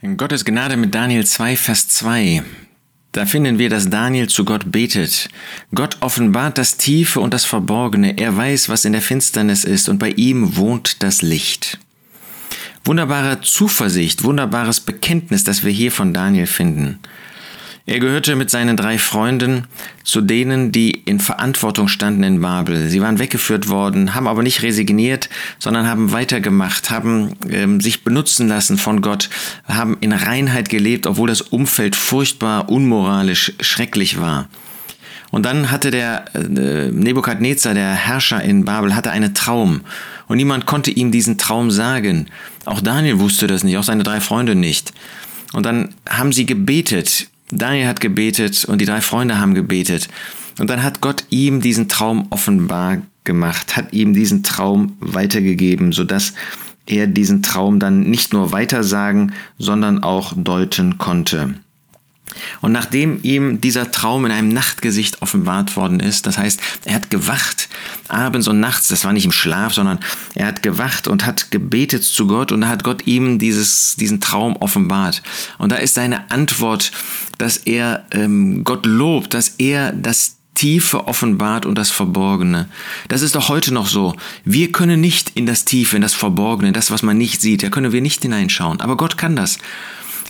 In Gottes Gnade mit Daniel 2, Vers 2. Da finden wir, dass Daniel zu Gott betet. Gott offenbart das Tiefe und das Verborgene. Er weiß, was in der Finsternis ist und bei ihm wohnt das Licht. Wunderbare Zuversicht, wunderbares Bekenntnis, das wir hier von Daniel finden. Er gehörte mit seinen drei Freunden zu denen, die in Verantwortung standen in Babel. Sie waren weggeführt worden, haben aber nicht resigniert, sondern haben weitergemacht, haben ähm, sich benutzen lassen von Gott, haben in Reinheit gelebt, obwohl das Umfeld furchtbar, unmoralisch, schrecklich war. Und dann hatte der äh, Nebukadnezar, der Herrscher in Babel, hatte einen Traum. Und niemand konnte ihm diesen Traum sagen. Auch Daniel wusste das nicht, auch seine drei Freunde nicht. Und dann haben sie gebetet Daniel hat gebetet und die drei Freunde haben gebetet. Und dann hat Gott ihm diesen Traum offenbar gemacht, hat ihm diesen Traum weitergegeben, sodass er diesen Traum dann nicht nur weitersagen, sondern auch deuten konnte. Und nachdem ihm dieser Traum in einem Nachtgesicht offenbart worden ist, das heißt, er hat gewacht, abends und nachts, das war nicht im Schlaf, sondern er hat gewacht und hat gebetet zu Gott und da hat Gott ihm dieses, diesen Traum offenbart. Und da ist seine Antwort, dass er ähm, Gott lobt, dass er das Tiefe offenbart und das Verborgene. Das ist doch heute noch so. Wir können nicht in das Tiefe, in das Verborgene, das, was man nicht sieht, da können wir nicht hineinschauen. Aber Gott kann das.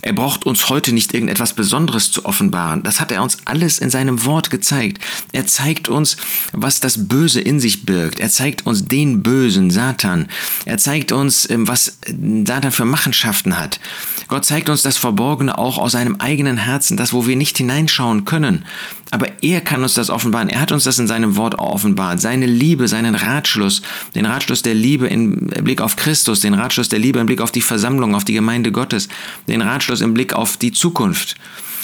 Er braucht uns heute nicht irgendetwas Besonderes zu offenbaren. Das hat er uns alles in seinem Wort gezeigt. Er zeigt uns, was das Böse in sich birgt. Er zeigt uns den Bösen, Satan. Er zeigt uns, ähm, was Satan für Machenschaften hat. Gott zeigt uns das Verborgene auch aus seinem eigenen Herzen, das, wo wir nicht hineinschauen können. Aber er kann uns das offenbaren. Er hat uns das in seinem Wort offenbart. Seine Liebe, seinen Ratschluss, den Ratschluss der Liebe im Blick auf Christus, den Ratschluss der Liebe im Blick auf die Versammlung, auf die Gemeinde Gottes, den Ratschluss im Blick auf die Zukunft.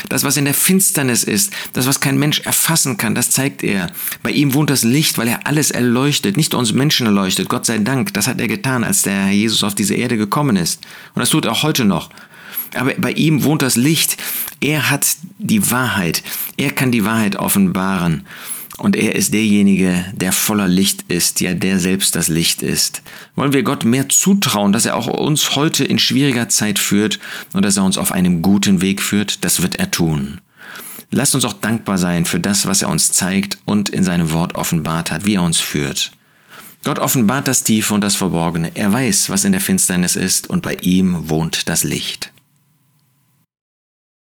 Das, was in der Finsternis ist, das, was kein Mensch erfassen kann, das zeigt er. Bei ihm wohnt das Licht, weil er alles erleuchtet, nicht uns Menschen erleuchtet. Gott sei Dank, das hat er getan, als der Herr Jesus auf diese Erde gekommen ist. Und das tut er auch heute noch. Aber bei ihm wohnt das Licht. Er hat die Wahrheit. Er kann die Wahrheit offenbaren. Und er ist derjenige, der voller Licht ist, ja, der selbst das Licht ist. Wollen wir Gott mehr zutrauen, dass er auch uns heute in schwieriger Zeit führt und dass er uns auf einem guten Weg führt? Das wird er tun. Lasst uns auch dankbar sein für das, was er uns zeigt und in seinem Wort offenbart hat, wie er uns führt. Gott offenbart das Tiefe und das Verborgene. Er weiß, was in der Finsternis ist und bei ihm wohnt das Licht.